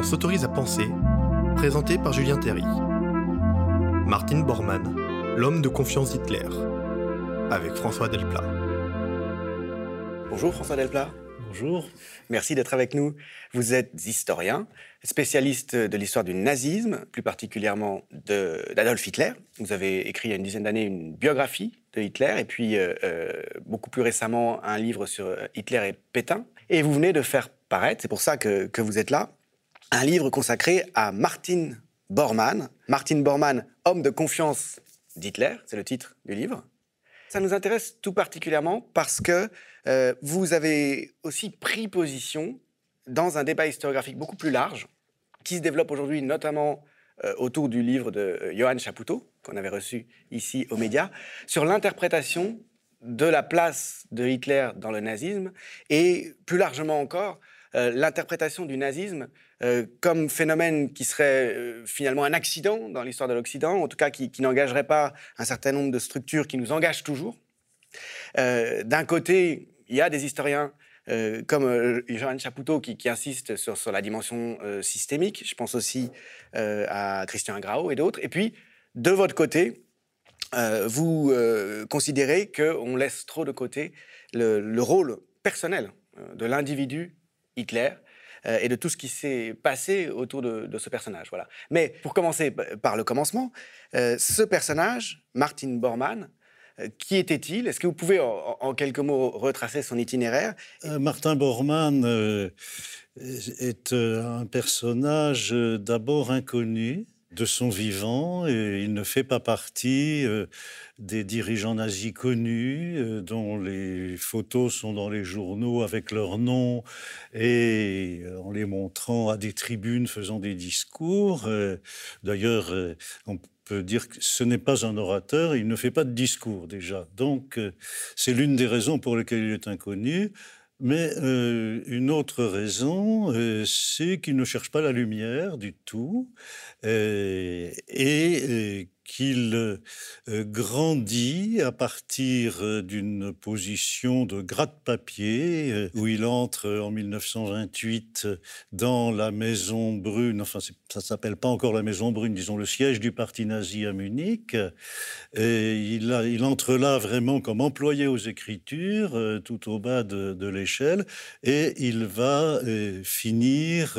On s'autorise à penser, présenté par Julien Terry. Martin Bormann, l'homme de confiance d'Hitler, avec François Delplat. Bonjour François Delplat. Bonjour. Merci d'être avec nous. Vous êtes historien, spécialiste de l'histoire du nazisme, plus particulièrement d'Adolf Hitler. Vous avez écrit il y a une dizaine d'années une biographie de Hitler et puis euh, euh, beaucoup plus récemment un livre sur euh, Hitler et Pétain. Et vous venez de faire paraître, c'est pour ça que, que, vous êtes là, un livre consacré à Martin Bormann. Martin Bormann, homme de confiance d'Hitler, c'est le titre du livre. Ça nous intéresse tout particulièrement parce que euh, vous avez aussi pris position dans un débat historiographique beaucoup plus large qui se développe aujourd'hui notamment euh, autour du livre de euh, Johann Chapoutot, qu'on avait reçu ici aux médias, sur l'interprétation de la place de Hitler dans le nazisme et plus largement encore l'interprétation du nazisme comme phénomène qui serait finalement un accident dans l'histoire de l'Occident, en tout cas qui, qui n'engagerait pas un certain nombre de structures qui nous engagent toujours. D'un côté, il y a des historiens euh, comme euh, Johan Chapoutot qui, insiste sur, la dimension euh, systémique. Je pense aussi à Christian Grau et d'autres. Et puis, de votre côté, vous considérez qu'on laisse trop de côté le, rôle personnel de l'individu Hitler et de tout ce qui s'est passé autour de, ce personnage. Voilà. Mais pour commencer par le commencement, ce personnage, Martin Bormann, euh, qui était-il? Est-ce que vous pouvez, en, quelques mots, retracer son itinéraire? Euh, Martin Bormann euh, est un personnage d'abord inconnu de son vivant et il ne fait pas partie des dirigeants nazis connus dont les photos sont dans les journaux avec leur nom et en les montrant à des tribunes faisant des discours. D'ailleurs, on dire que ce n'est pas un orateur, il ne fait pas de discours déjà. Donc, euh, c'est l'une des raisons pour lesquelles il est inconnu. Mais euh, une autre raison, euh, c'est qu'il ne cherche pas la lumière du tout et qu'il euh, grandit à partir euh, d'une position de gratte-papier, euh, où il entre en 1928 dans la Maison Brune, enfin ça s'appelle pas encore la Maison Brune, disons le siège du parti nazi à Munich. Et il, entre là vraiment comme employé aux écritures, tout au bas de, l'échelle, et il va finir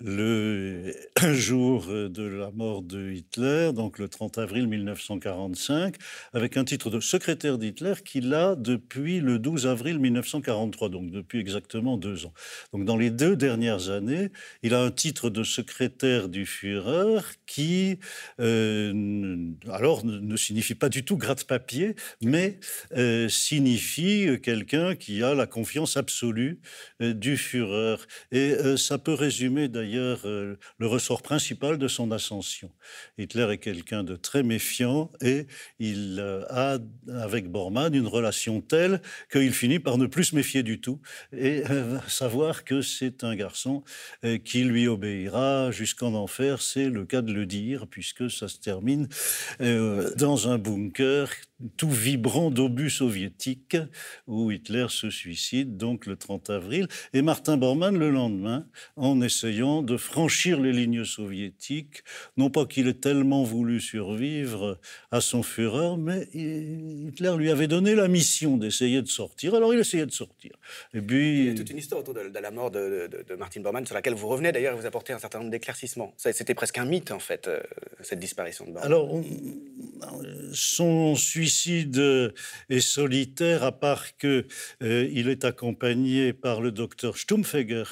le jour de la mort de Hitler, donc le 30 avril 1945, avec un titre de secrétaire d'Hitler qu'il a depuis le 12 avril 1943, donc depuis exactement deux ans. Donc dans les deux dernières années, il a un titre de secrétaire du Führer qui, euh, alors, ne signifie pas du tout gratte-papier, mais euh, signifie quelqu'un qui a la confiance absolue euh, du Führer. Et ça peut résumer d'ailleurs le ressort principal de son ascension. Hitler est quelqu'un de très méfiant et il euh, a avec Bormann une relation telle qu'il finit par ne plus se méfier du tout et euh, savoir que c'est un garçon euh, qui lui obéira jusqu'en enfer, c'est le cas de le dire puisque ça se termine dans un bunker tout vibrant d'obus soviétiques où Hitler se suicide donc le 30 avril. Et Martin Bormann le lendemain en essayant de franchir les lignes soviétiques non pas qu'il ait tellement voulu survivre à son fureur mais Hitler lui avait donné la mission d'essayer de sortir. Alors il essayait de sortir. Et puis il y a toute une histoire autour de, la mort de, Martin Bormann sur laquelle vous revenez. D'ailleurs vous apportez un certain nombre d'éclaircissements. C'était presque un mythe en fait euh, cette disparition de Bormann. Alors son suicide suicide est solitaire, à part qu'il euh, est accompagné par le docteur Stumpfegger,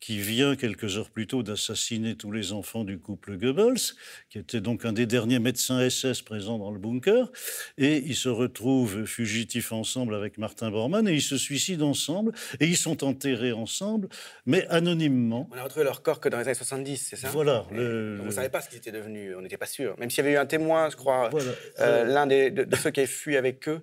qui vient quelques heures plus tôt d'assassiner tous les enfants du couple Goebbels, qui était donc un des derniers médecins SS présents dans le bunker. Et ils se retrouvent fugitifs ensemble avec Martin Bormann et ils se suicident ensemble et ils sont enterrés ensemble, mais anonymement. On a retrouvé leur corps que dans les années 70, c'est ça? Voilà. On ne savait pas ce qu'ils étaient devenus, on n'était pas sûr. Même s'il y avait eu un témoin, je crois, euh, l'un de, de, ceux qui avaient fui avec eux,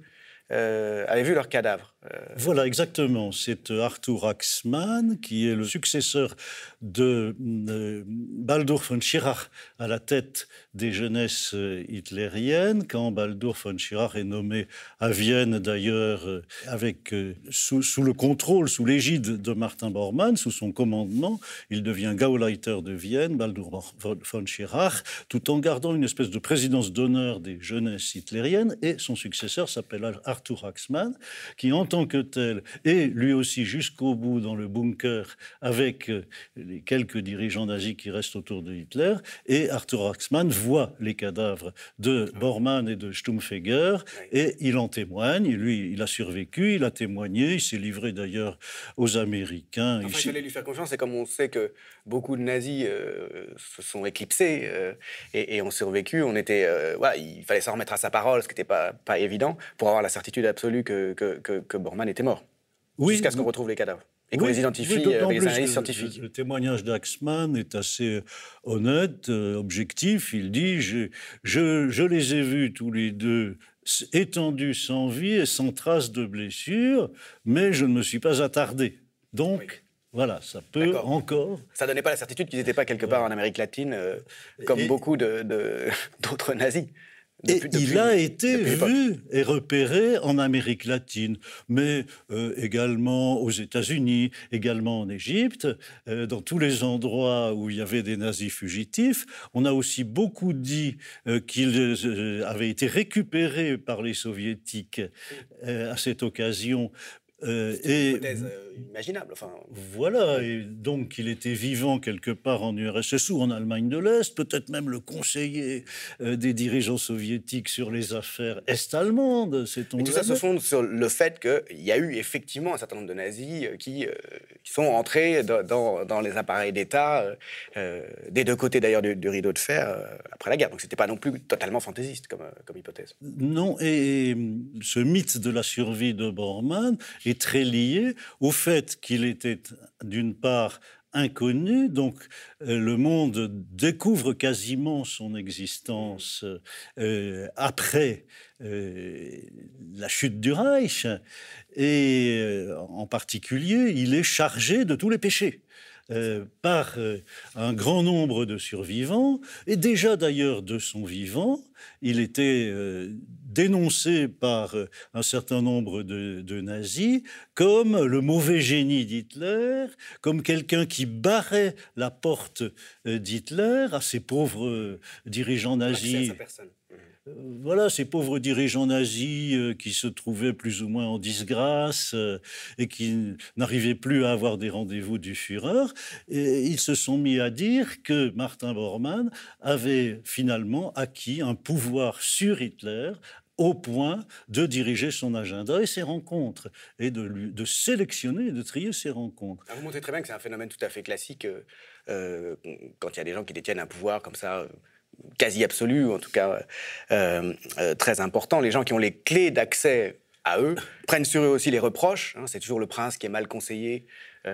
euh, avaient vu leur cadavre Voilà, exactement. C'est Arthur Axmann qui est le successeur de Baldur von Schirach à la tête des jeunesses hitlériennes, quand Baldur von Schirach est nommé à Vienne, d'ailleurs, avec sous, sous, le contrôle, sous l'égide de Martin Bormann, sous son commandement, il devient Gauleiter de Vienne, Baldur von Schirach, tout en gardant une espèce de présidence d'honneur des jeunesses hitlériennes, et son successeur s'appelle Arthur Axmann, qui en tant que tel est lui aussi jusqu'au bout dans le bunker avec les quelques dirigeants nazis qui restent autour de Hitler, et Arthur Axmann voit les cadavres de Bormann et de Stumpfegger, et il en témoigne, lui, il a survécu, il a témoigné, il s'est livré d'ailleurs aux Américains. Enfin, il fallait lui faire confiance, et comme on sait que beaucoup de nazis euh, se sont éclipsés euh, et, ont survécu, on était, euh, voilà, il fallait s'en remettre à sa parole, ce qui n'était pas, pas évident, pour avoir la certitude absolue que, que, que, Bormann était mort. Oui, jusqu'à ce qu'on retrouve les cadavres et qu'on les identifie avec les analyses scientifiques. Le, témoignage d'Axman est assez honnête, objectif. Il dit je, je, je, les ai vus tous les deux étendus sans vie et sans trace de blessure, mais je ne me suis pas attardé. Donc, voilà, ça peut encore. Ça donnait pas la certitude qu'ils n'étaient pas quelque part en Amérique latine, euh, comme beaucoup d'autres de, nazis. et il a été vu et repéré en Amérique latine, mais euh, également aux États-Unis, également en Égypte, euh, dans tous les endroits où il y avait des nazis fugitifs. On a aussi beaucoup dit qu'il avait été récupéré par les soviétiques à cette occasion euh, et, hypothèse euh, imaginable. Enfin... Voilà, et donc il était vivant quelque part en URSS ou en Allemagne de l'Est, peut-être même le conseiller euh, des dirigeants soviétiques sur les affaires est-allemandes. Et tout ça se fonde sur le fait qu'il y a eu effectivement un certain nombre de nazis qui, qui sont entrés dans, dans, les appareils d'État, des deux côtés d'ailleurs du, rideau de fer, après la guerre. Donc c'était pas non plus totalement fantaisiste comme, comme hypothèse. Non, et ce mythe de la survie de Bormann est très lié au fait qu'il était d'une part inconnu, donc euh, le monde découvre quasiment son existence euh, après euh, la chute du Reich, et en particulier, il est chargé de tous les péchés. par un grand nombre de survivants, et déjà d'ailleurs de son vivant, il était dénoncé par euh, un certain nombre de, nazis comme le mauvais génie d'Hitler, comme quelqu'un qui barrait la porte euh, d'Hitler à ces pauvres euh, dirigeants nazis. Voilà, ces pauvres dirigeants nazis qui se trouvaient plus ou moins en disgrâce et qui n'arrivaient plus à avoir des rendez-vous du Führer. Et ils se sont mis à dire que Martin Bormann avait finalement acquis un pouvoir sur Hitler au point de diriger son agenda et ses rencontres, et de, de sélectionner et de trier ses rencontres. vous montrez très bien que c'est un phénomène tout à fait classique euh, euh, quand il y a des gens qui détiennent un pouvoir comme ça, euh, quasi absolu, ou en tout cas très important. Les gens qui ont les clés d'accès à eux prennent sur eux aussi les reproches. Hein. c'est toujours le prince qui est mal conseillé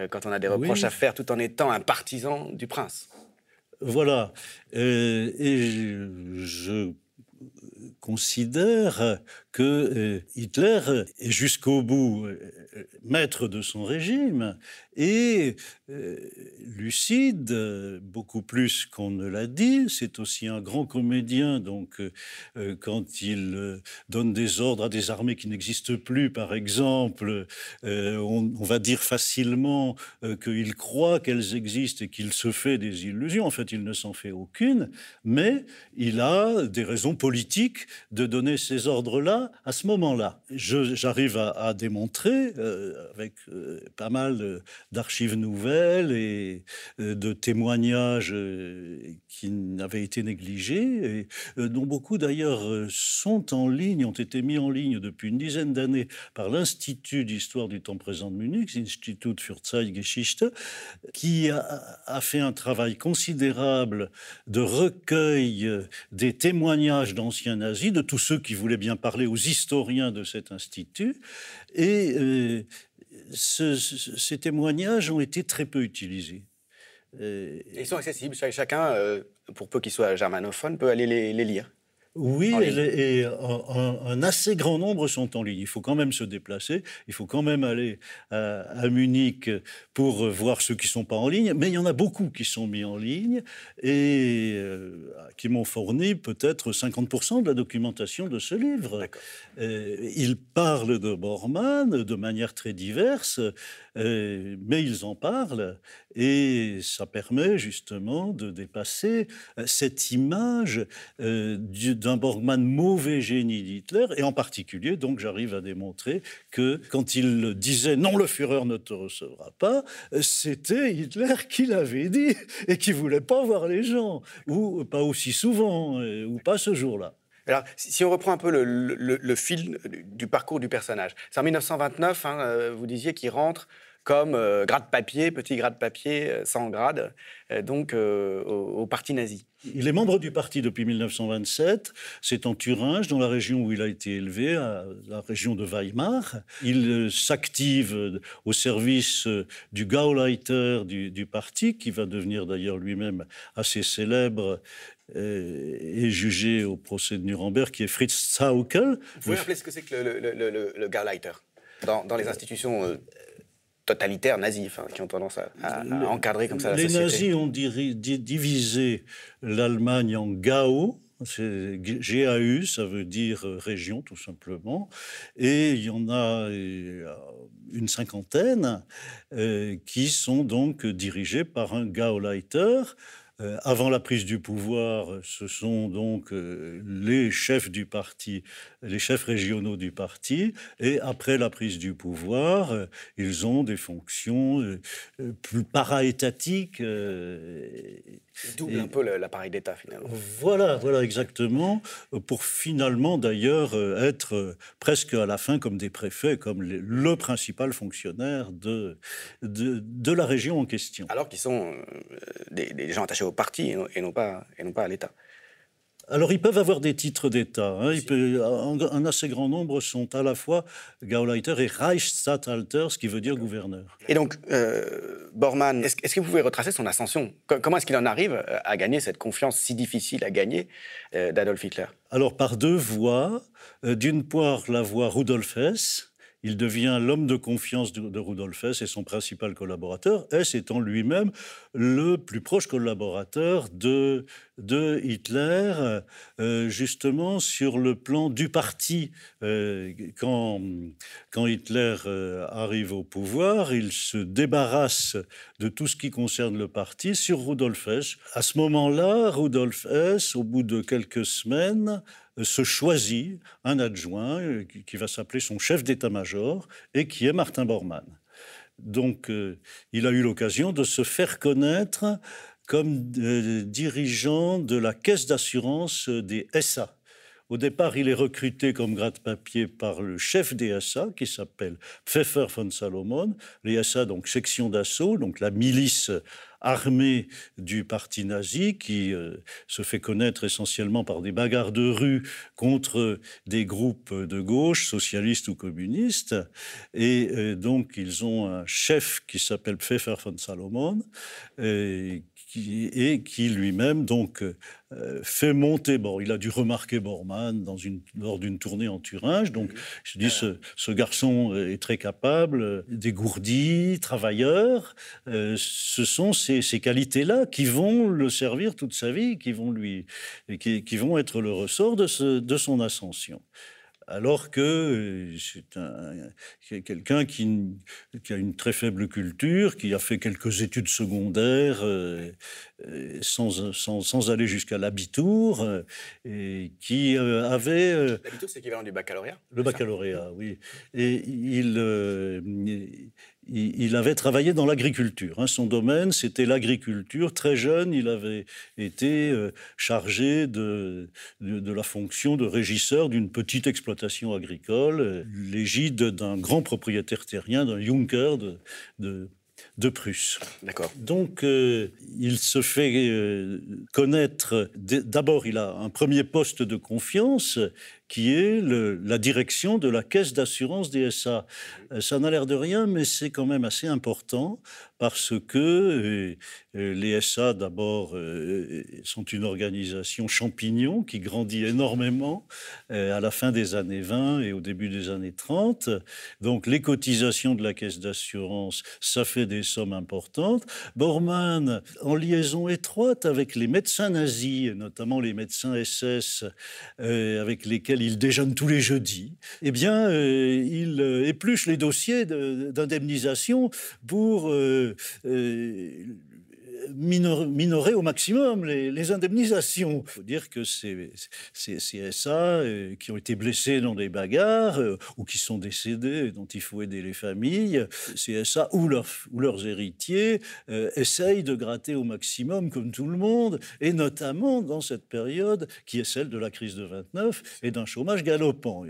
quand on a des reproches à faire, tout en étant un partisan du prince. Voilà. et je considère que euh, Hitler est jusqu'au bout euh, maître de son régime et euh, lucide, beaucoup plus qu'on ne l'a dit. C'est aussi un grand comédien, donc quand il donne des ordres à des armées qui n'existent plus, par exemple, on, va dire facilement qu'il croit qu'elles existent et qu'il se fait des illusions. En fait, il ne s'en fait aucune, mais il a des raisons politiques de donner ces ordres-là à ce moment-là. J'arrive à, démontrer, euh, avec euh, pas mal d'archives nouvelles et euh, de témoignages qui n'avaient été négligés, dont beaucoup d'ailleurs sont en ligne, ont été mis en ligne depuis une dizaine d'années par l'Institut d'histoire du temps présent de Munich, Institut für Zeitgeschichte, qui a, a fait un travail considérable de recueil des témoignages d'anciens nazis, de tous ceux qui voulaient bien parler aux historiens de cet institut. Et euh, ces témoignages ont été très peu utilisés. Euh, ils sont accessibles, chacun, euh, pour peu qu'il soit germanophone, peut aller les, lire. Oui, et un, assez grand nombre sont en ligne. Il faut quand même se déplacer, il faut quand même aller à, Munich pour voir ceux qui ne sont pas en ligne, mais il y en a beaucoup qui sont mis en ligne et euh, qui m'ont fourni peut-être 50% de la documentation de ce livre. Euh, ils parlent de Bormann de manière très diverse, euh, mais ils en parlent et ça permet justement de dépasser cette image du d'un Borgman mauvais génie d'Hitler, et en particulier, donc j'arrive à démontrer que quand il disait non, le Führer ne te recevra pas, c'était Hitler qui l'avait dit et qui voulait pas voir les gens, ou pas aussi souvent, ou pas ce jour-là. Alors, si on reprend un peu le, fil du parcours du personnage, c'est en 1929, hein, euh, vous disiez qu'il rentre comme euh, grade papier, petit grade papier, sans grade, donc au parti nazi. Il est membre du parti depuis 1927. C'est en Thuringe, dans la région où il a été élevé, la région de Weimar. Il euh, s'active euh, au service euh, du Gauleiter du, parti, qui va devenir d'ailleurs lui-même assez célèbre et jugé au procès de Nuremberg, qui est Fritz Zaukel. Vous pouvez rappeler ce que c'est que le, Gauleiter dans, dans, les institutions totalitaires nazis, qui ont tendance à, encadrer comme ça la les société. Les nazis ont divisé l'Allemagne en Gau, GAU, ça veut dire euh, région tout simplement, et il y en a euh, une cinquantaine euh, qui sont donc dirigés par un Gauleiter euh, avant la prise du pouvoir, ce sont donc euh, les chefs du parti, les chefs régionaux du parti, et après la prise du pouvoir, euh, ils ont des fonctions plus para-étatiques. Double un peu l'appareil d'État finalement. Voilà, voilà exactement, pour finalement d'ailleurs être presque à la fin comme des préfets, comme le principal fonctionnaire de, de, la région en question. Alors qu'ils sont des, des gens attachés au parti et non, pas, et non pas à l'État. Alors, ils peuvent avoir des titres d'État. Hein. Un, assez grand nombre sont à la fois Gauleiter et Reichsstatthalter, ce qui veut dire gouverneur. Et donc, euh, Bormann, est-ce, que vous pouvez retracer son ascension? Comment est-ce qu'il en arrive euh, à gagner cette confiance si difficile à gagner euh, d'Adolf Hitler? Alors, par deux voies. d'une part, la voie Rudolf Hess, il devient l'homme de confiance de, Rudolf Hess et son principal collaborateur, Hess étant lui-même le plus proche collaborateur de, Hitler, euh, justement sur le plan du parti. Euh, quand, quand Hitler euh, arrive au pouvoir, il se débarrasse de tout ce qui concerne le parti sur Rudolf Hess. À ce moment-là, Rudolf Hess, au bout de quelques semaines, se choisit un adjoint euh, qui va s'appeler son chef d'état-major et qui est Martin Bormann. Donc euh, il a eu l'occasion de se faire connaître comme euh, dirigeant de la caisse d'assurance des SA. Au départ, il est recruté comme gratte-papier par le chef des SA, qui s'appelle Pfeffer von Salomon. Les donc section d'assaut, donc la milice armée du parti nazi qui euh, se fait connaître essentiellement par des bagarres de rue contre des groupes de gauche, socialistes ou communistes. Et euh, donc, ils ont un chef qui s'appelle Pfeffer von Salomon, et et qui lui-même donc euh, fait monter. Bon, il a dû remarquer Bormann lors d'une tournée en Thuringe. Donc, je dis, ce, garçon est très capable, dégourdi, travailleur. Euh, ce sont ces, qualités-là qui vont le servir toute sa vie, qui vont lui, qui, qui vont être le ressort de son ascension alors que euh, c'est quelqu'un qui, a une très faible culture, qui a fait quelques études secondaires euh, euh, sans, aller jusqu'à l'habitour, et qui avait... L'habitour, c'est l'équivalent du baccalauréat Le baccalauréat, oui. Et il, il, avait travaillé dans l'agriculture. Hein. Son domaine, c'était l'agriculture. Très jeune, il avait été euh, chargé de, de, la fonction de régisseur d'une petite exploitation agricole, l'égide d'un grand propriétaire terrien, d'un Junker de, de de Prusse. D'accord. Donc, euh, il se fait euh, connaître. D'abord, il a un premier poste de confiance qui est la direction de la caisse d'assurance DSA. Euh, ça n'a l'air de rien, mais c'est quand même assez important parce que euh, euh, les SA, d'abord, sont une organisation champignon qui grandit énormément à la fin des années 20 et au début des années 30. Donc, les cotisations de la caisse d'assurance, ça fait des sommes importantes. Bormann, en liaison étroite avec les médecins nazis, notamment les médecins SS, avec lesquels il déjeune tous les jeudis, eh bien, il épluche les dossiers d'indemnisation pour euh, minorer au maximum les, indemnisations. Il faut dire que ces, CSA euh, qui ont été blessés dans des bagarres euh, ou qui sont décédés, dont il faut aider les familles, CSA ou, leurs héritiers euh, essayent de gratter au maximum comme tout le monde, et notamment dans cette période qui est celle de la crise de 29 et d'un chômage galopant.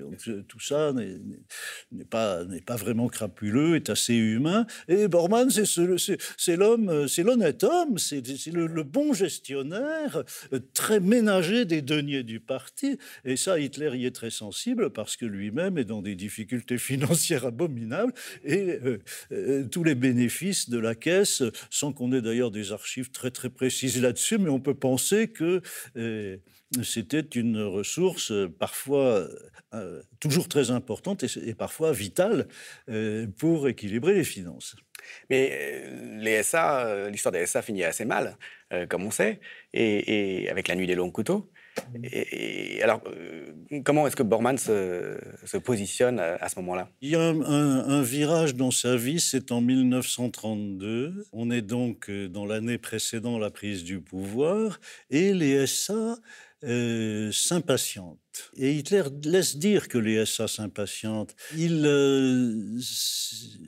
tout ça n'est pas, pas vraiment crapuleux, est assez humain. Et Bormann, c'est l'homme, c'est l'honnête homme c'est le, bon gestionnaire, euh, très ménager des deniers du parti. Et ça, Hitler y est très sensible parce que lui-même est dans des difficultés financières abominables et euh, euh, tous les bénéfices de la caisse, sans qu'on ait d'ailleurs des archives très très précises là-dessus, mais on peut penser que c'était une ressource parfois toujours très importante et, parfois vitale pour équilibrer les finances. Mais euh, les SA, euh, l'histoire des SA finit assez mal, euh, comme on sait, et, avec la nuit des longs couteaux. Mmh. Et, alors, comment est-ce que Bormann se, positionne à, ce moment-là? Il y a un, virage dans sa vie, c'est en 1932. On est donc dans l'année précédant la prise du pouvoir, et les SA euh, s'impatiente. Et Hitler laisse dire que les SA s'impatientent. Il euh,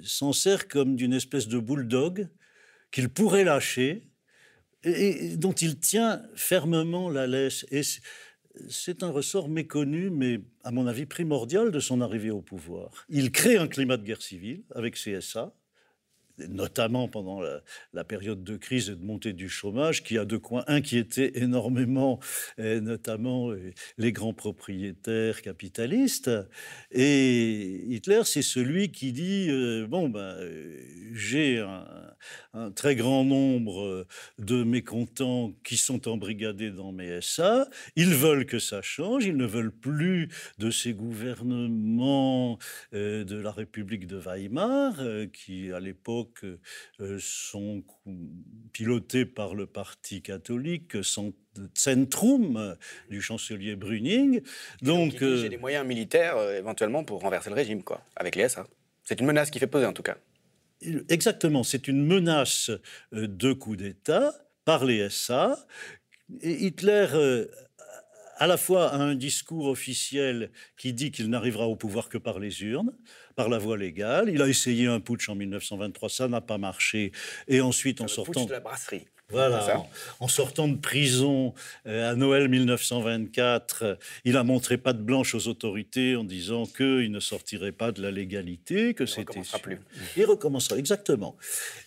s'en sert comme d'une espèce de bulldog qu'il pourrait lâcher et, dont il tient fermement la laisse. Et c'est un ressort méconnu, mais à mon avis primordial de son arrivée au pouvoir. Il crée un climat de guerre civile avec SA notamment pendant la, période de crise et de montée du chômage, qui a de quoi inquiéter énormément, notamment euh, les grands propriétaires capitalistes. Et Hitler, c'est celui qui dit euh, bon ben euh, j'ai un, un, très grand nombre de mécontents qui sont embrigadés dans mes SA. Ils veulent que ça change. Ils ne veulent plus de ces gouvernements de la République de Weimar, qui à l'époque euh, sont pilotés par le Parti catholique, Centrum euh, du chancelier Brüning. Donc, j'ai euh, des moyens militaires éventuellement pour renverser le régime, quoi, avec les SA. C'est une menace qui fait peser en tout cas. Exactement, c'est une menace de coup d'État par les SA. Hitler à la fois a un discours officiel qui dit qu'il n'arrivera au pouvoir que par les urnes, par la voie légale. Il a essayé un putsch en 1923, ça n'a pas marché. Et ensuite, en sortant... Putsch de la brasserie. Voilà. En, sortant de prison euh, à Noël 1924, il a montré pas de blanche aux autorités en disant qu'il ne sortirait pas de la légalité, que c'était. Il recommencera plus. Il recommencera exactement.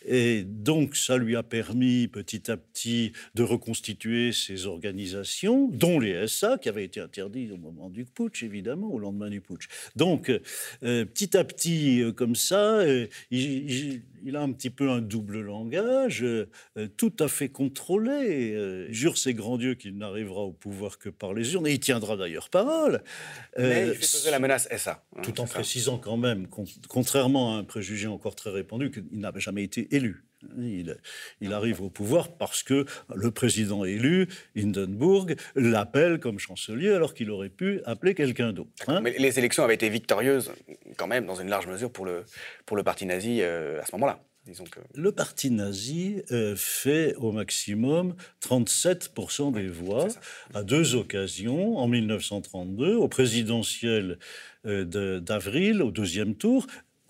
Et donc ça lui a permis petit à petit de reconstituer ses organisations, dont les SA, qui avaient été interdits au moment du putsch, évidemment, au lendemain du putsch. Donc euh, petit à petit, euh, comme ça, il, il, a un petit peu un double langage, tout à fait contrôlé. Euh, jure ses grands dieux qu'il n'arrivera au pouvoir que par les urnes, et il tiendra d'ailleurs parole. Mais il fait la menace ça. Hein, tout en précisant quand même, contrairement à un préjugé encore très répandu, qu'il n'avait jamais été élu. Il, il, arrive au pouvoir parce que le président élu, Hindenburg, l'appelle comme chancelier alors qu'il aurait pu appeler quelqu'un d'autre. Hein. Mais les élections avaient été victorieuses quand même dans une large mesure pour le, pour le parti nazi euh, à ce moment-là. Le parti nazi euh, fait au maximum 37% des voix à deux occasions, en 1932, au présidentiel euh, d'avril, au deuxième tour,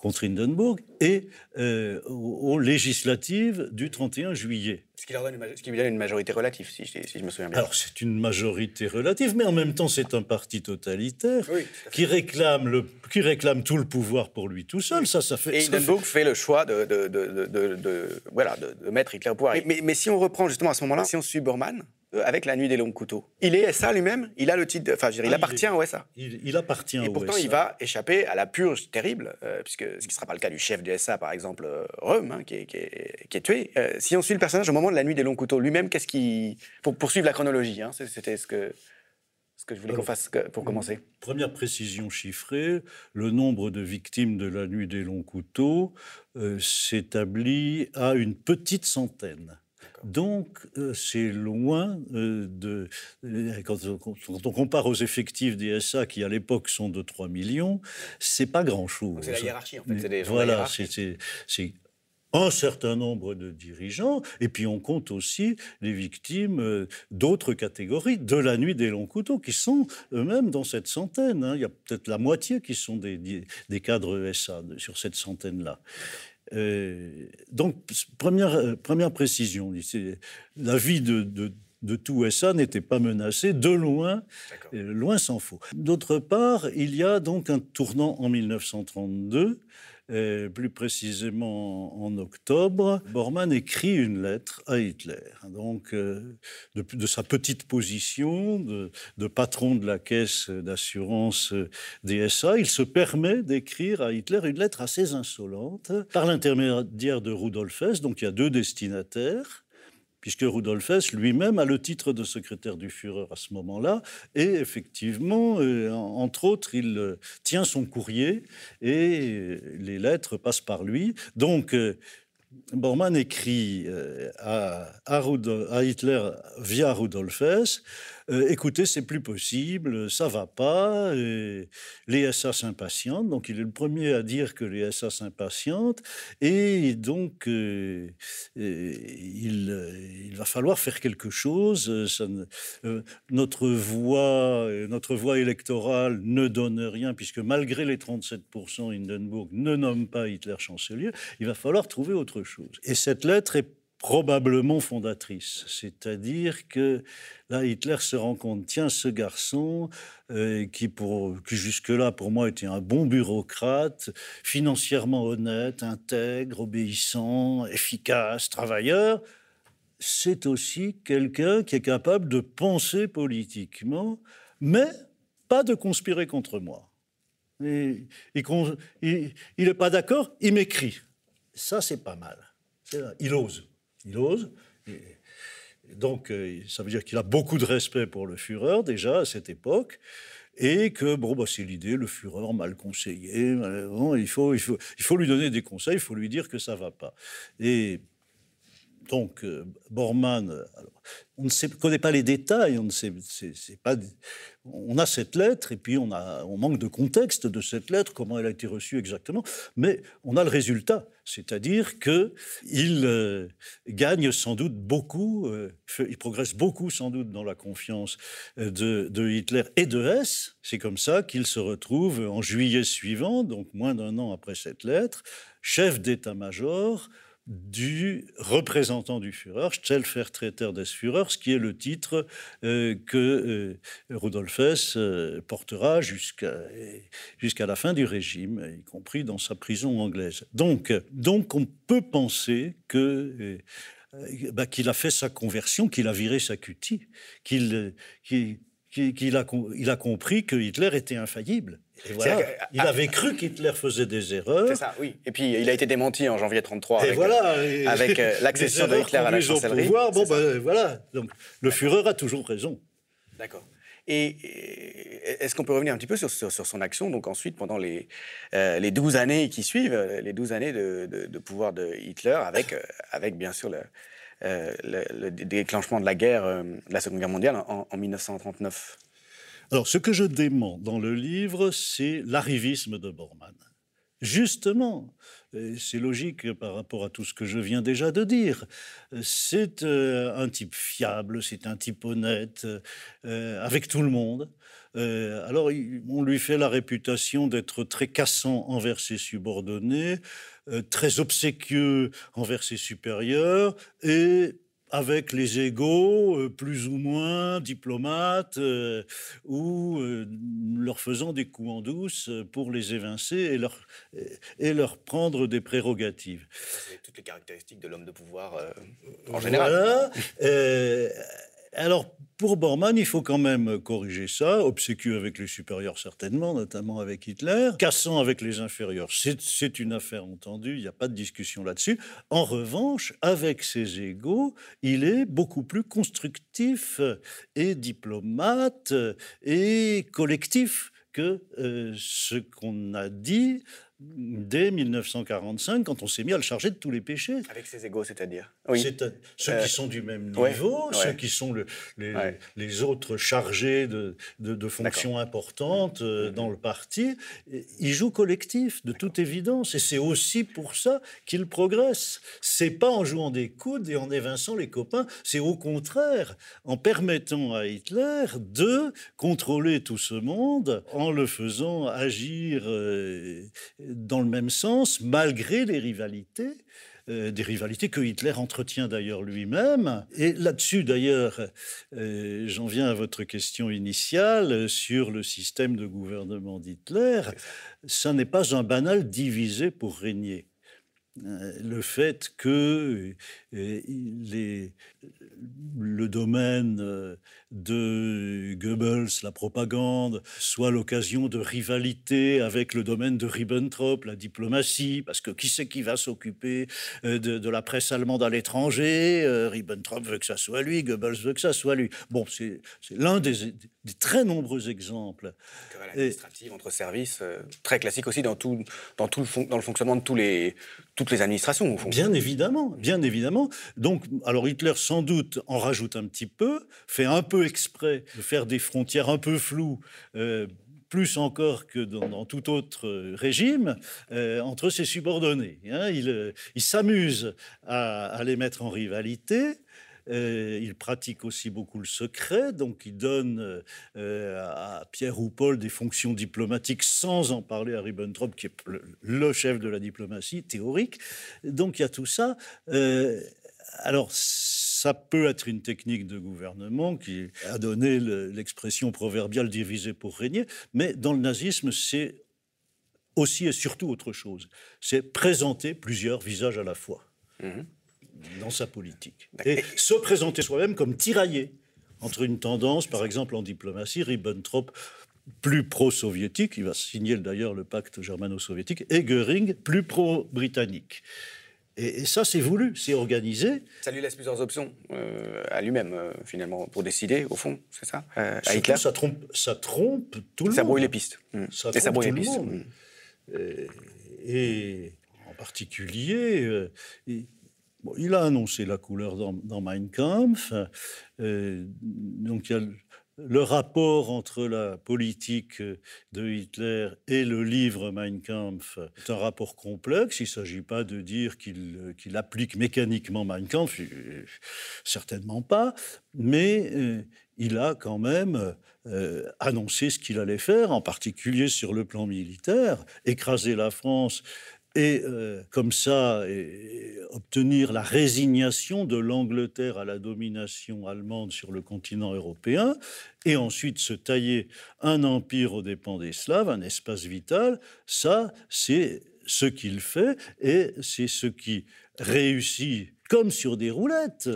contre Hindenburg et euh, aux, législatives du 31 juillet. Ce qui, leur donne une, ce qui lui donne une majorité relative, si, je me souviens bien. Alors c'est une majorité relative, mais en même temps c'est un parti totalitaire qui, réclame le, qui réclame tout le pouvoir pour lui tout seul. Ça, ça fait, et Hindenburg fait... le choix de, de, de, de voilà, de, mettre Hitler au pouvoir. Mais, mais, si on reprend justement à ce moment-là, si on suit Bormann, avec La Nuit des Longs Couteaux. Il est SA lui-même Il a le titre, enfin, il Ah, appartient il est- au SA. Il, il appartient Et au pourtant, SA. il va échapper à la purge terrible, euh, puisque ce qui ne sera pas le cas du chef du SA, par exemple, euh, Rome, hein, qui, est, qui est- qui est tué. Euh, si on suit le personnage au moment de la nuit des longs couteaux, lui-même, qu'est-ce qui. Pour poursuivre la chronologie, hein, c'était ce que, ce que je voulais qu'on fasse pour commencer. Première précision chiffrée, le nombre de victimes de la nuit des longs couteaux euh, s'établit à une petite centaine. Donc, euh, c'est loin euh, de. euh, Quand, on- quand on compare aux effectifs des SA, qui à l'époque sont de 3 millions, c'est pas grand-chose. C'est la hiérarchie, en fait. Des Voilà, c'est- un certain nombre de dirigeants, et puis on compte aussi les victimes d'autres catégories de la nuit des longs couteaux, qui sont eux-mêmes dans cette centaine. hein. Il y a peut-être la moitié qui sont des, des cadres de- sur cette centaine-là. Euh, donc, première, euh, première précision, la vie de, de, de tout SA n'était pas menacée, de loin, euh, loin s'en faut. D'autre part, il y a donc un tournant en 1932, euh, plus précisément en octobre. Bormann écrit une lettre à Hitler, donc euh, de, sa petite position de, de patron de la caisse d'assurance euh, des SA, il se permet d'écrire à Hitler une lettre assez insolente par l'intermédiaire de Rudolf Hess, donc il y a deux destinataires puisque Rudolf Hess lui-même a le titre de secrétaire du Führer à ce moment-là, et effectivement, euh, en- entre autres, il euh, tient son courrier et les lettres passent par lui. Donc, euh, Bormann écrit à, à Hitler via Rudolf Hess euh, écoutez, c'est plus possible, ça va pas, et les SA s'impatientent. Donc, il est le premier à dire que les SA s'impatientent, et donc, euh, euh, il, euh, va falloir faire quelque chose. euh, euh, notre, voix, euh, notre voix électorale ne donne rien, puisque malgré les 37%, Hindenburg ne nomme pas Hitler chancelier. Il va falloir trouver autre chose. Et cette lettre est probablement fondatrice. C'est-à-dire que là, Hitler se rend compte, tiens, ce garçon, euh, qui, jusque-là, pour moi, était un bon bureaucrate, financièrement honnête, intègre, obéissant, efficace, travailleur, c'est aussi quelqu'un qui est capable de penser politiquement, mais pas de conspirer contre moi. Et- con- il n'est pas d'accord, il m'écrit. Ça, c'est pas mal. Il ose. Il ose. Donc, euh, ça veut dire qu'il a beaucoup de respect pour le Führer, déjà, à cette époque. Et que, bon, bah, c'est l'idée, le Führer mal conseillé. il, faut, il, faut, il faut lui donner des conseils, il faut lui dire que ça va pas. Et donc, euh, Bormann, on ne connaît pas les détails, on a cette lettre et puis on, manque de contexte de cette lettre, comment elle a été reçue exactement, mais on a le résultat, c'est-à-dire que il euh, gagne sans doute beaucoup, euh, il progresse beaucoup sans doute dans la confiance de, de Hitler et de Hess. C'est comme ça qu'il se retrouve en juillet suivant, donc moins d'un an après cette lettre, chef d'état-major du représentant du Führer, Stellvertreter des Führers, qui est le titre euh, que euh, Rudolf Hess euh, portera jusqu'à la fin du régime, y compris dans sa prison anglaise. Donc, donc on peut penser que bah, qu'il a fait sa conversion, qu'il a viré sa cutie, qu'il qu'il- a, com- il a compris que Hitler était infaillible. Et voilà, il avait cru qu'Hitler faisait des erreurs. C'est ça, oui. Et puis, il a été démenti en janvier 33 Et avec, voilà, et- avec, euh, l'accession de Hitler à la chancellerie. pouvoir, bon, ben, voilà. Donc, le Führer a toujours raison. D'accord. Et, est-ce qu'on peut revenir un petit peu sur, sur, sur son action, donc ensuite, pendant les, euh, les 12 années qui suivent, euh, les 12 années de, de- de pouvoir de Hitler, avec, euh, avec bien sûr le, euh, le, le déclenchement de la guerre, euh, la Seconde Guerre mondiale en, en 1939 Alors, ce que je dément dans le livre, c'est l'arrivisme de Bormann. Justement, c'est logique par rapport à tout ce que je viens déjà de dire. C'est euh, un type fiable, c'est un type honnête, avec tout le monde. Alors, on lui fait la réputation d'être très cassant envers ses subordonnés, très obséquieux envers ses supérieurs et avec les égaux euh, plus ou moins diplomates euh, ou euh, leur faisant des coups en douce euh, pour les évincer et leur, et leur prendre des prérogatives. C'est toutes les caractéristiques de l'homme de pouvoir euh, en général. Voilà. Alors, pour Bormann, il faut quand même corriger ça, obséquieux avec les supérieurs certainement, notamment avec Hitler, cassant avec les inférieurs. C'est une affaire entendue, il n'y a pas de discussion là-dessus. En revanche, avec ses égaux, il est beaucoup plus constructif et diplomate et collectif que euh, ce qu'on a dit dès 1945, quand on s'est mis à le charger de tous les péchés. Avec ses égaux, c'est-à-dire? Oui. Ceux qui euh, sont du même niveau, ceux qui sont le, les, autres chargés de, de, fonctions importantes euh, mm-hmm. dans le parti, ils jouent collectif, de toute évidence. Et c'est aussi pour ça qu'ils progressent. C'est pas en jouant des coudes et en évinçant les copains, c'est au contraire en permettant à Hitler de contrôler tout ce monde, en le faisant agir euh, dans le même sens, malgré les rivalités. Euh, des rivalités que Hitler entretient d'ailleurs lui-même. Et là-dessus, d'ailleurs, euh, j'en viens à votre question initiale sur le système de gouvernement d'Hitler. Ça n'est pas un banal divisé pour régner. Euh, le fait que les, le domaine de Goebbels, la propagande, soit l'occasion de rivalité avec le domaine de Ribbentrop, la diplomatie, parce que qui c'est qui va s'occuper de, la presse allemande à l'étranger Ribbentrop veut que ça soit lui, Goebbels veut que ça soit lui. Bon, c'est l'un des, très nombreux exemples. Querelle administrative entre services, très classique aussi dans tout, dans tout le, dans le fonctionnement de tous les toutes les administrations, au fond. Bien évidemment, bien évidemment. Donc, alors Hitler, sans doute, en rajoute un petit peu, fait un peu exprès de faire des frontières un peu floues. Euh, plus encore que dans, tout autre régime, euh, entre ses subordonnés. Hein. Il, s'amuse à, les mettre en rivalité, euh, il pratique aussi beaucoup le secret, donc il donne euh, à Pierre ou Paul des fonctions diplomatiques sans en parler à Ribbentrop, qui est le, chef de la diplomatie théorique. Donc il y a tout ça. Euh, alors, ça peut être une technique de gouvernement qui a donné l'expression proverbiale diviser pour régner, mais dans le nazisme, c'est aussi et surtout autre chose. C'est présenter plusieurs visages à la fois. Mmh dans sa politique. Et se présenter soi-même comme tiraillé entre une tendance, par exemple en diplomatie, Ribbentrop plus pro-soviétique, il va signer d'ailleurs le pacte germano-soviétique, et Goering plus pro-britannique. Et, ça, c'est voulu, c'est organisé. Ça lui laisse plusieurs options euh, à lui-même, euh, finalement, pour décider, au fond, c'est ça euh, À Hitler ça trompe, ça trompe tout le ça monde. Ça brouille les pistes. Mmh. Ça et ça brouille les pistes. Mmh. Et, et, en particulier, il a annoncé la couleur dans, Mein Kampf. Euh, donc il y a le, rapport entre la politique de Hitler et le livre Mein Kampf est un rapport complexe. Il ne s'agit pas de dire qu'il applique mécaniquement Mein Kampf, euh, certainement pas, mais euh, il a quand même annoncé ce qu'il allait faire, en particulier sur le plan militaire, écraser la France et euh, comme ça obtenir la résignation de l'Angleterre à la domination allemande sur le continent européen, et ensuite se tailler un empire aux dépens des Slaves, un espace vital, ça c'est ce qu'il fait, et c'est ce qui réussit comme sur des roulettes,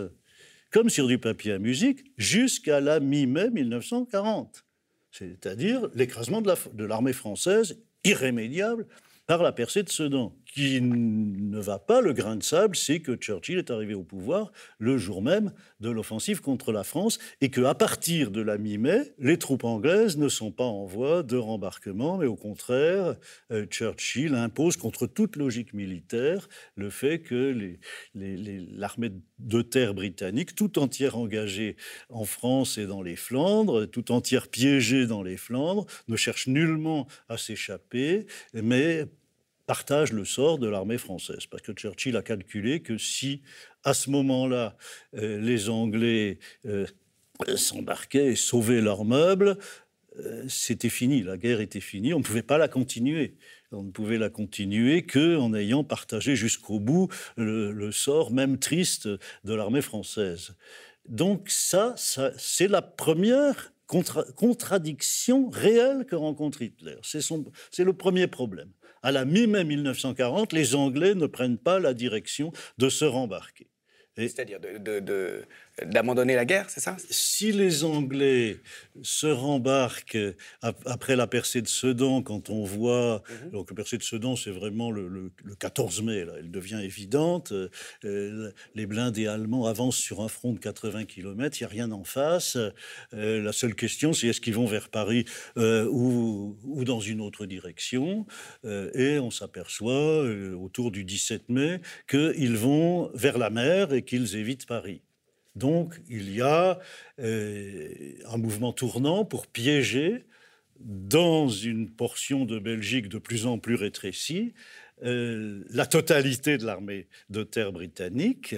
comme sur du papier à musique, jusqu'à la mi-mai 1940, c'est-à-dire l'écrasement de l'armée française irrémédiable par la percée de Sedan. Qui ne va pas le grain de sable, c'est que Churchill est arrivé au pouvoir le jour même de l'offensive contre la France et qu'à partir de la mi-mai, les troupes anglaises ne sont pas en voie de rembarquement, mais au contraire, euh, Churchill impose contre toute logique militaire le fait que l'armée de terre britannique, tout entière engagée en France et dans les Flandres, tout entière piégée dans les Flandres, ne cherche nullement à s'échapper, mais partage le sort de l'armée française. Parce que Churchill a calculé que si, à ce moment-là, euh, les Anglais euh, s'embarquaient et sauvaient leurs meubles, euh, c'était fini, la guerre était finie, on ne pouvait pas la continuer. On ne pouvait la continuer qu'en ayant partagé jusqu'au bout le, sort, même triste, de l'armée française. Donc ça, ça c'est la première contradiction réelle que rencontre Hitler. C'est le premier problème à la mi-mai 1940, les Anglais ne prennent pas la direction de se rembarquer. C'est-à-dire d'abandonner la guerre, c'est ça? Si les Anglais se rembarquent après la percée de Sedan, quand on voit. Mhm. Donc, la percée de Sedan, c'est vraiment le, 14 mai, là, elle devient évidente. Euh, les blindés allemands avancent sur un front de 80 km, il n'y a rien en face. Euh, la seule question, c'est est-ce qu'ils vont vers Paris euh, ou, ou, dans une autre direction? Et on s'aperçoit, autour du 17 mai, qu'ils vont vers la mer et qu'ils évitent Paris. Donc il y a euh, un mouvement tournant pour piéger dans une portion de Belgique de plus en plus rétrécie euh, la totalité de l'armée de terre britannique,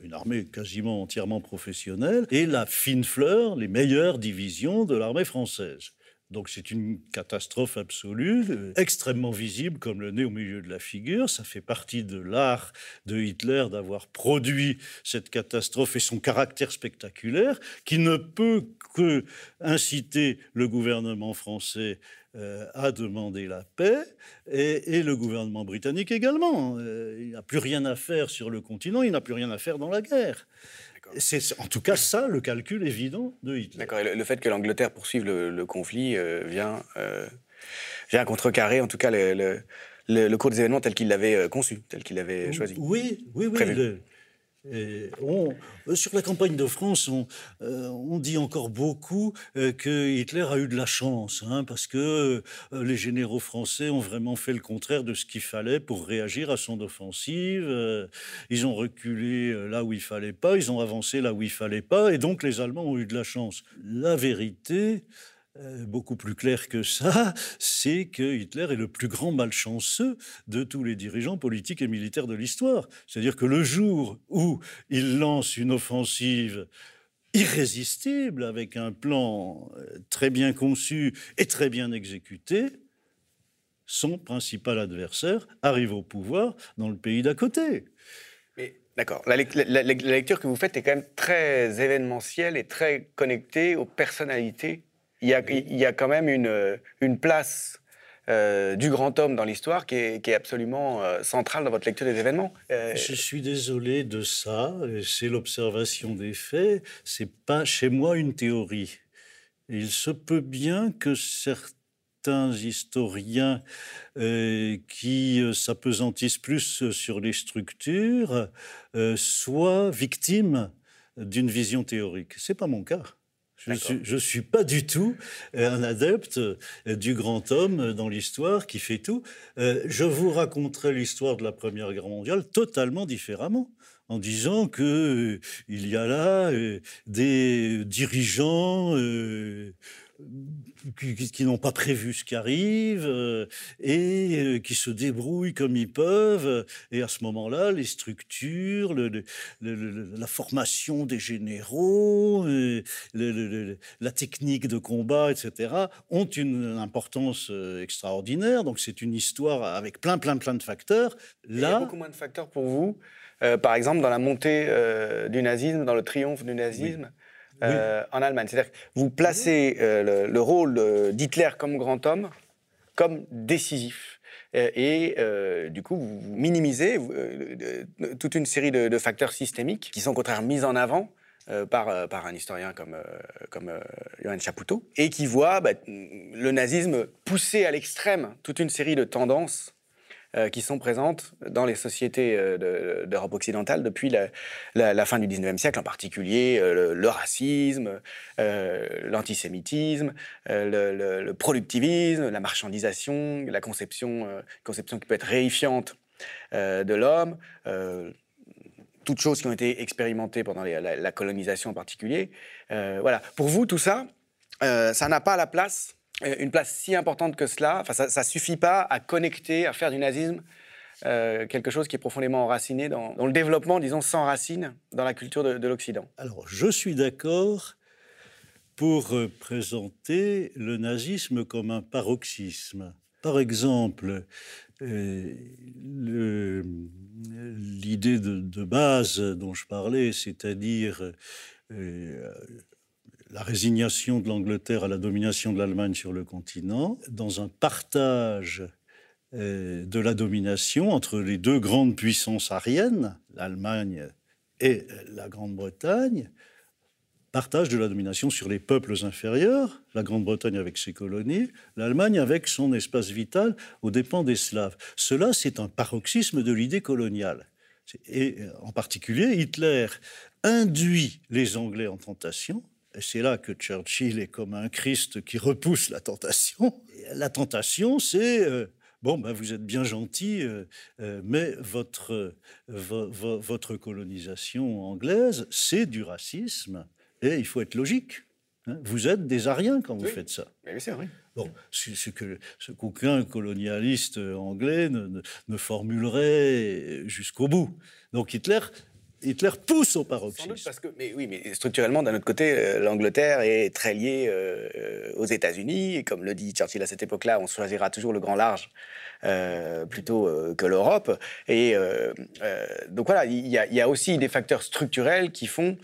une armée quasiment entièrement professionnelle, et la fine fleur, les meilleures divisions de l'armée française. Donc c'est une catastrophe absolue, euh, extrêmement visible comme le nez au milieu de la figure. Ça fait partie de l'art de Hitler d'avoir produit cette catastrophe et son caractère spectaculaire qui ne peut que inciter le gouvernement français euh, à demander la paix et, le gouvernement britannique également. Euh, il n'a plus rien à faire sur le continent, il n'a plus rien à faire dans la guerre. C'est en tout cas ça le calcul évident de Hitler. D'accord. Le, fait que l'Angleterre poursuive le, conflit euh, vient, euh, vient contrecarrer en tout cas le, le cours des événements tel qu'il l'avait euh, conçu, tel qu'il l'avait choisi. Oui, oui, oui. On, euh, sur la campagne de France, on, euh, dit encore beaucoup euh, que Hitler a eu de la chance, hein, parce que les généraux français ont vraiment fait le contraire de ce qu'il fallait pour réagir à son offensive. ils ont reculé là où il fallait pas, ils ont avancé là où il fallait pas, et donc les Allemands ont eu de la chance. La vérité, euh, beaucoup plus clair que ça, c'est que Hitler est le plus grand malchanceux de tous les dirigeants politiques et militaires de l'histoire. C'est-à-dire que le jour où il lance une offensive irrésistible, avec un plan euh, très bien conçu et très bien exécuté, son principal adversaire arrive au pouvoir dans le pays d'à côté. D'accord. La, la, lecture que vous faites est quand même très événementielle et très connectée aux personnalités il y a, quand même une, une place euh, du grand homme dans l'histoire qui est, absolument euh, centrale dans votre lecture des événements. Euh, Je suis désolé de ça. C'est l'observation des faits. C'est pas chez moi une théorie. Il se peut bien que certains historiens qui s'apesantissent plus sur les structures soient victimes d'une vision théorique. C'est pas mon cas. Je ne suis, pas du tout euh, un adepte euh, du grand homme dans l'histoire qui fait tout. Euh, je vous raconterai l'histoire de la Première Guerre mondiale totalement différemment en disant que il y a là des dirigeants qui, n'ont pas prévu ce qui arrive euh, et euh, qui se débrouillent comme ils peuvent. Et à ce moment-là, les structures, la formation des généraux, euh, la technique de combat, etc., ont une importance extraordinaire. Donc c'est une histoire avec plein, plein, plein de facteurs. Là, il y a beaucoup moins de facteurs pour vous. par exemple, dans la montée du nazisme, dans le triomphe du nazisme, euh, en Allemagne. C'est-à-dire que vous placez euh, le, rôle d'Hitler comme grand homme comme décisif. Euh, et du coup, vous minimisez toute une série de, facteurs systémiques qui sont au contraire mis en avant par, par un historien comme, comme Johann Chapoutot, et qui voit bah, le nazisme pousser à l'extrême toute une série de tendances euh, qui sont présentes dans les sociétés euh, d'Europe occidentale depuis la, fin du 19e siècle, en particulier euh, le, racisme, l'antisémitisme, le, productivisme, la marchandisation, la conception, conception qui peut être réifiante de l'homme toutes choses qui ont été expérimentées pendant la, colonisation en particulier. voilà. Pour vous, tout ça, ça n'a pas la place une place si importante que cela, enfin, ça ne suffit pas à connecter, à faire du nazisme euh, quelque chose qui est profondément enraciné dans, le développement, disons, sans racines dans la culture de, l'Occident. Alors, je suis d'accord pour euh, présenter le nazisme comme un paroxysme. Par exemple, l'idée de, base dont je parlais, c'est-à-dire la résignation de l'Angleterre à la domination de l'Allemagne sur le continent, dans un partage euh, de la domination entre les deux grandes puissances ariennes, l'Allemagne Et la Grande-Bretagne partage de la domination sur les peuples inférieurs, la Grande-Bretagne avec ses colonies, l'Allemagne avec son espace vital aux dépens des Slaves. Cela, c'est un paroxysme de l'idée coloniale. Et en particulier, Hitler induit les Anglais en tentation. Et c'est là que Churchill est comme un Christ qui repousse la tentation. la tentation, c'est euh, bon, ben vous êtes bien gentil, euh, euh, mais votre, votre colonisation anglaise, c'est du racisme. Et il faut être logique. Hein. Vous êtes des Ariens quand vous faites ça. Mais c'est vrai. Bon, ce, que ce qu'aucun colonialiste anglais ne, ne, formulerait jusqu'au bout. Donc Hitler, Hitler pousse au paroxysme. parce que, mais oui, mais structurellement, d'un autre côté, euh, l'Angleterre est très liée euh, aux États-Unis. Et comme le dit Churchill à cette époque-là, on choisira toujours le grand large euh, plutôt que l'Europe. Et donc voilà, il y, a aussi des facteurs structurels qui font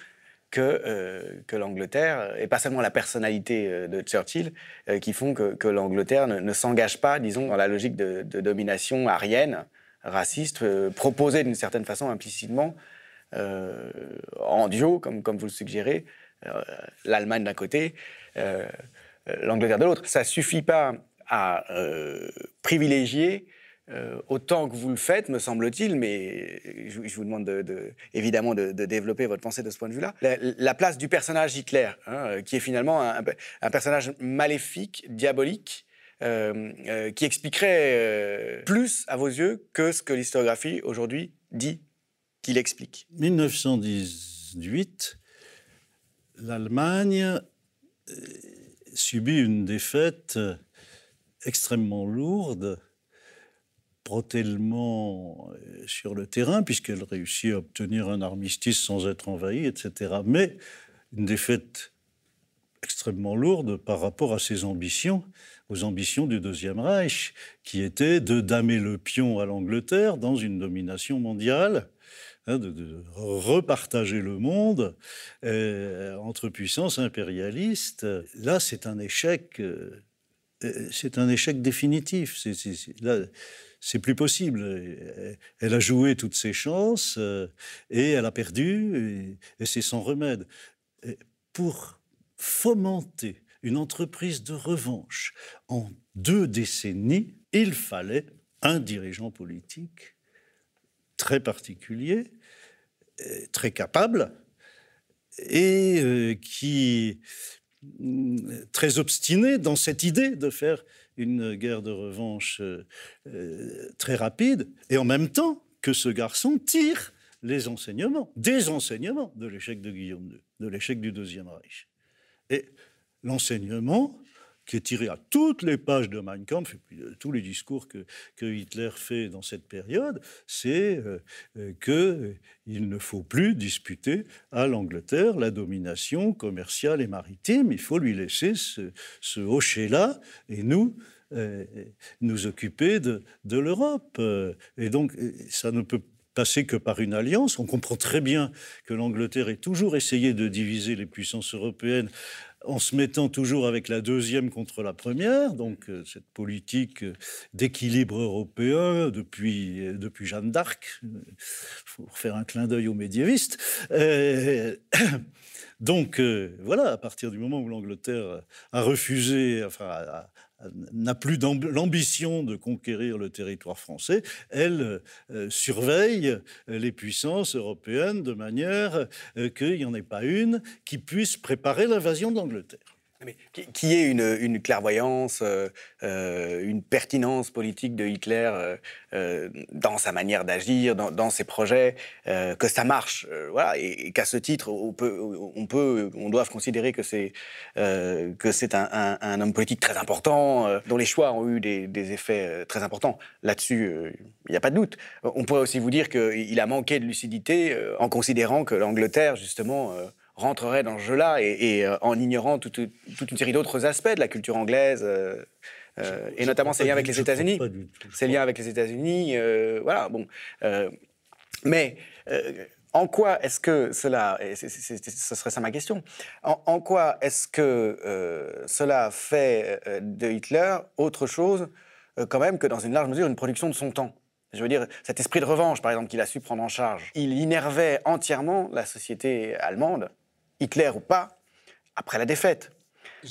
que, l'Angleterre, et pas seulement la personnalité de Churchill, qui font que, que l'Angleterre ne, s'engage pas, disons, dans la logique de, domination arienne, raciste, proposée d'une certaine façon implicitement, en duo, comme, vous le suggérez, l'Allemagne d'un côté, l'Angleterre de l'autre. Ça ne suffit pas à privilégier euh, autant que vous le faites, me semble-t-il, mais je, vous demande de, évidemment de, développer votre pensée de ce point de vue-là. La, place du personnage Hitler, hein, euh, qui est finalement un, personnage maléfique, diabolique, euh, qui expliquerait plus à vos yeux que ce que l'historiographie aujourd'hui dit qu'il explique. 1918, l'Allemagne subit une défaite extrêmement lourde tellement euh, sur le terrain, puisqu'elle réussit à obtenir un armistice sans être envahie, etc. Mais une défaite extrêmement lourde par rapport à ses ambitions, aux ambitions du Deuxième Reich, qui était de damer le pion à l'Angleterre dans une domination mondiale, hein, de, repartager le monde euh, entre puissances impérialistes. Là, c'est un échec. Euh, c'est un échec définitif. C'est, c'est plus possible. Elle a joué toutes ses chances euh, et elle a perdu et, c'est sans remède. pour fomenter une entreprise de revanche en deux décennies, il fallait un dirigeant politique très particulier, euh, très capable et euh, qui très obstiné dans cette idée de faire une guerre de revanche euh, euh, très rapide, et en même temps que ce garçon tire les enseignements, des enseignements de l'échec de Guillaume II, de l'échec du Deuxième Reich. Et l'enseignement, qui est tiré à toutes les pages de Mein Kampf, et de tous les discours que, Hitler fait dans cette période, c'est euh, euh qu'il ne faut plus disputer à l'Angleterre la domination commerciale et maritime, il faut lui laisser ce, ce hocher-là, et nous, euh, nous occuper de, de l'Europe. Et donc, ça ne peut passer que par une alliance. On comprend très bien que l'Angleterre ait toujours essayé de diviser les puissances européennes en se mettant toujours avec la deuxième contre la première, donc euh, cette politique euh, d'équilibre européen depuis, euh, Jeanne d'Arc, il faut faire un clin d'œil aux médiévistes. donc voilà, à partir du moment où l'Angleterre a refusé, enfin, n'a plus l'ambition de conquérir le territoire français, elle euh, surveille les puissances européennes de manière euh, qu'il n'y en ait pas une qui puisse préparer l'invasion d'Angleterre qui est une, clairvoyance, euh, euh, une pertinence politique de Hitler euh, dans sa manière d'agir, dans, ses projets, que ça marche, voilà, et, qu'à ce titre, on peut, on doit considérer que c'est que c'est un, homme politique très important, dont les choix ont eu des effets très importants. Là-dessus, il n'y a pas de doute. On pourrait aussi vous dire qu'il a manqué de lucidité en considérant que l'Angleterre, justement, rentrerait dans ce jeu-là et, euh, en ignorant toute, une série d'autres aspects de la culture anglaise. Euh, euh, et notamment ses liens avec les États-Unis. Ses liens avec les États-Unis, voilà, bon. mais en quoi est-ce que cela, et ce serait ça ma question, en, quoi est-ce que cela fait de Hitler autre chose quand même que dans une large mesure une production de son temps? Je veux dire, cet esprit de revanche, par exemple, qu'il a su prendre en charge, il innervait entièrement la société allemande, Hitler ou pas, après la défaite.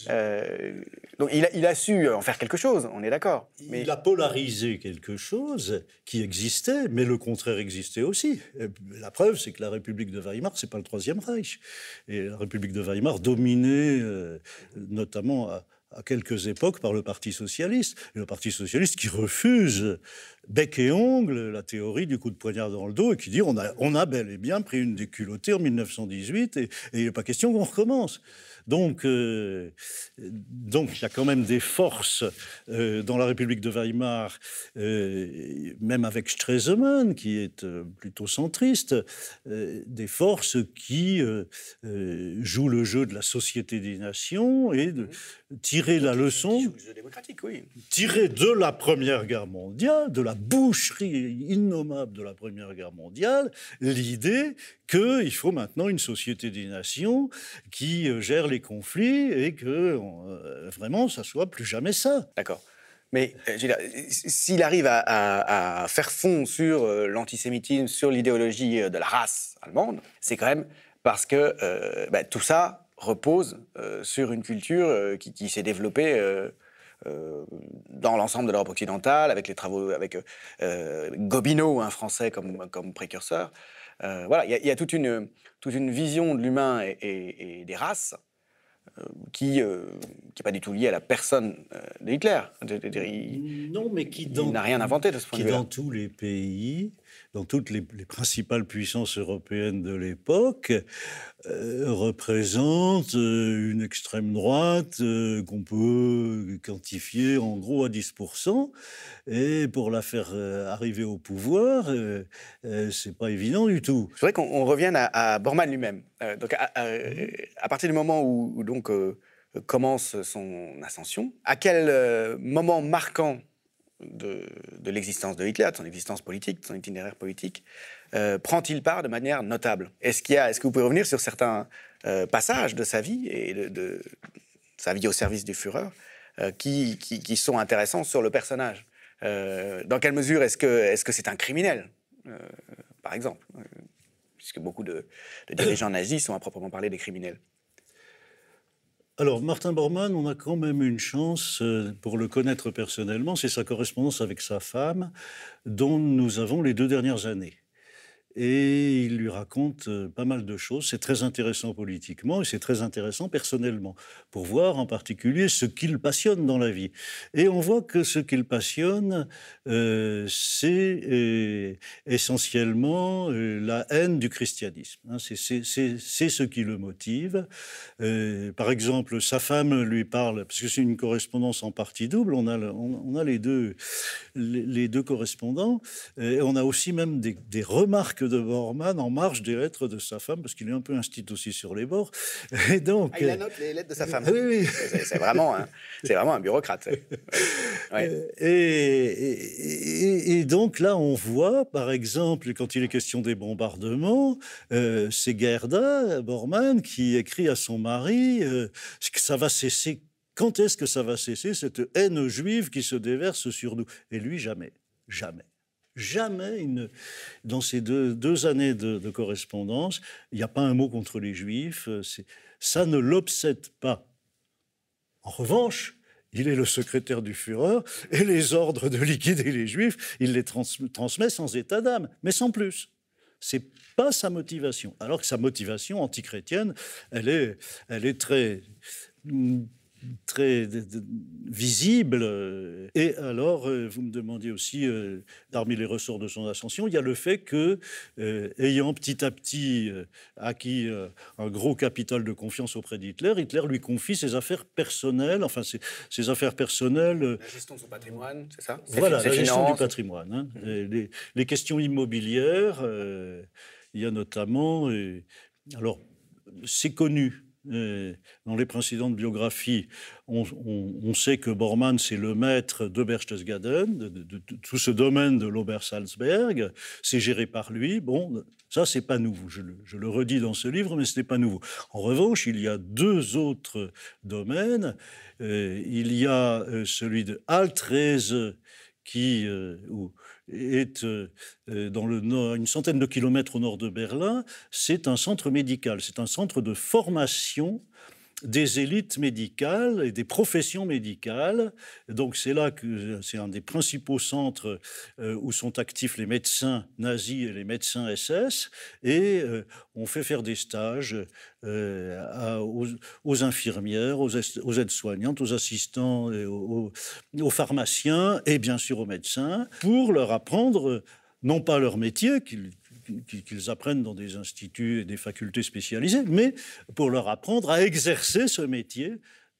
Euh, donc il a, su en faire quelque chose, on est d'accord. Mais... Il a polarisé quelque chose qui existait, mais le contraire existait aussi. La preuve, c'est que la République de Weimar, c'est pas le Troisième Reich. Et la République de Weimar dominée euh, notamment à, à quelques époques par le Parti socialiste. le Parti socialiste qui refuse bec et ongle la théorie du coup de poignard dans le dos et qui dit on a, on a bel et bien pris une déculottée en 1918 et, et il n'est pas question qu'on recommence. Donc, euh, donc il y a quand même des forces euh, dans la République de Weimar, euh, même avec Stresemann, qui est plutôt centriste, des forces qui jouent le jeu de la société des nations et de tirer la leçon, tirer de la Première Guerre mondiale, de la boucherie innommable de la Première Guerre mondiale, l'idée qu'il faut maintenant une société des nations qui euh, gère les conflits et que euh, vraiment, ça soit plus jamais ça. D'accord. Mais euh, s'il arrive à, faire fond sur l'antisémitisme, sur l'idéologie de la race allemande, c'est quand même parce que bah, tout ça repose sur une culture qui, s'est développée dans l'ensemble de l'Europe occidentale, avec les travaux avec Gobineau, un Français comme, comme précurseur. Euh, voilà, il y, a toute une, toute une vision de l'humain et, des races euh, qui n'est euh, pas du tout liée à la personne de Hitler. non, mais qui n'a rien inventé de ce point de vue. Qui dans tous les pays dans toutes les, principales puissances européennes de l'époque, euh, représente euh, une extrême droite euh, qu'on peut quantifier en gros à 10%. Et pour la faire arriver au pouvoir, c'est pas évident du tout. Je voudrais qu'on revienne à, Bormann lui-même. donc à, partir du moment où, où donc commence son ascension, à quel moment marquant de, l'existence de Hitler, de son existence politique, de son itinéraire politique, euh, prend-il part de manière notable? Est-ce est-ce que vous pouvez revenir sur certains euh, passages de sa vie et de, sa vie au service du Führer euh, qui, sont intéressants sur le personnage? Dans quelle mesure est-ce que est-ce c'est un criminel, par exemple? Puisque beaucoup de dirigeants nazis sont à proprement parler des criminels. Alors, Martin Bormann, on a quand même une chance euh, pour le connaître personnellement, c'est sa correspondance avec sa femme, dont nous avons les deux dernières années et il lui raconte pas mal de choses. C'est très intéressant politiquement et c'est très intéressant personnellement, pour voir en particulier ce qu'il passionne dans la vie. Et on voit que ce qu'il passionne, c'est essentiellement la haine du christianisme. Hein. C'est ce qui le motive. par exemple, sa femme lui parle, parce que c'est une correspondance en partie double, on a, les, deux, les, deux correspondants, et on a aussi même des remarques de Bormann en marge des lettres de sa femme, parce qu'il est un peu instit aussi sur les bords. Et donc, ah, il annote les lettres de sa femme. Oui, oui. C'est vraiment, un, vraiment un bureaucrate. Et, et, donc là, on voit, par exemple, quand il est question des bombardements, euh, c'est Gerda Bormann qui écrit à son mari euh, que ça va cesser. Quand est-ce que ça va cesser cette haine juive qui se déverse sur nous? Et lui, jamais. Jamais. Jamais, dans ces deux, années de, correspondance, il n'y a pas un mot contre les Juifs. Ça ne l'obsède pas. En revanche, il est le secrétaire du Führer et les ordres de liquider les Juifs, il les transmet sans état d'âme, mais sans plus. C'est pas sa motivation. Alors que sa motivation antichrétienne, elle est, elle est très très visible. Et alors, euh, vous me demandiez aussi, euh, parmi les ressorts de son ascension, il y a le fait que, euh, ayant petit à petit acquis un gros capital de confiance auprès d'Hitler, Hitler lui confie ses affaires personnelles, enfin ses, affaires personnelles. La gestion de son patrimoine, c'est ça? Voilà, la gestion du patrimoine. Hein. Mmh. Les, questions immobilières, il y a notamment. alors, c'est connu dans les précédentes biographies, on, sait que Bormann, c'est le maître de Berchtesgaden, de, tout ce domaine de l'Obersalzberg. C'est géré par lui. Bon, ça, c'est pas nouveau. Je le, redis dans ce livre, mais ce n'est pas nouveau. En revanche, il y a deux autres domaines. Euh, il y a euh, celui de Altrese, qui est dans le une centaine de kilomètres au nord de Berlin, c'est un centre médical, c'est un centre de formation des élites médicales et des professions médicales. Donc c'est là que c'est un des principaux centres euh, où sont actifs les médecins nazis et les médecins SS. Et euh, on fait faire des stages euh, aux, infirmières, aux, aides-soignantes, aux assistants, aux, aux, pharmaciens et bien sûr aux médecins pour leur apprendre non pas leur métier, qu'ils qu'ils apprennent dans des instituts et des facultés spécialisées, mais pour leur apprendre à exercer ce métier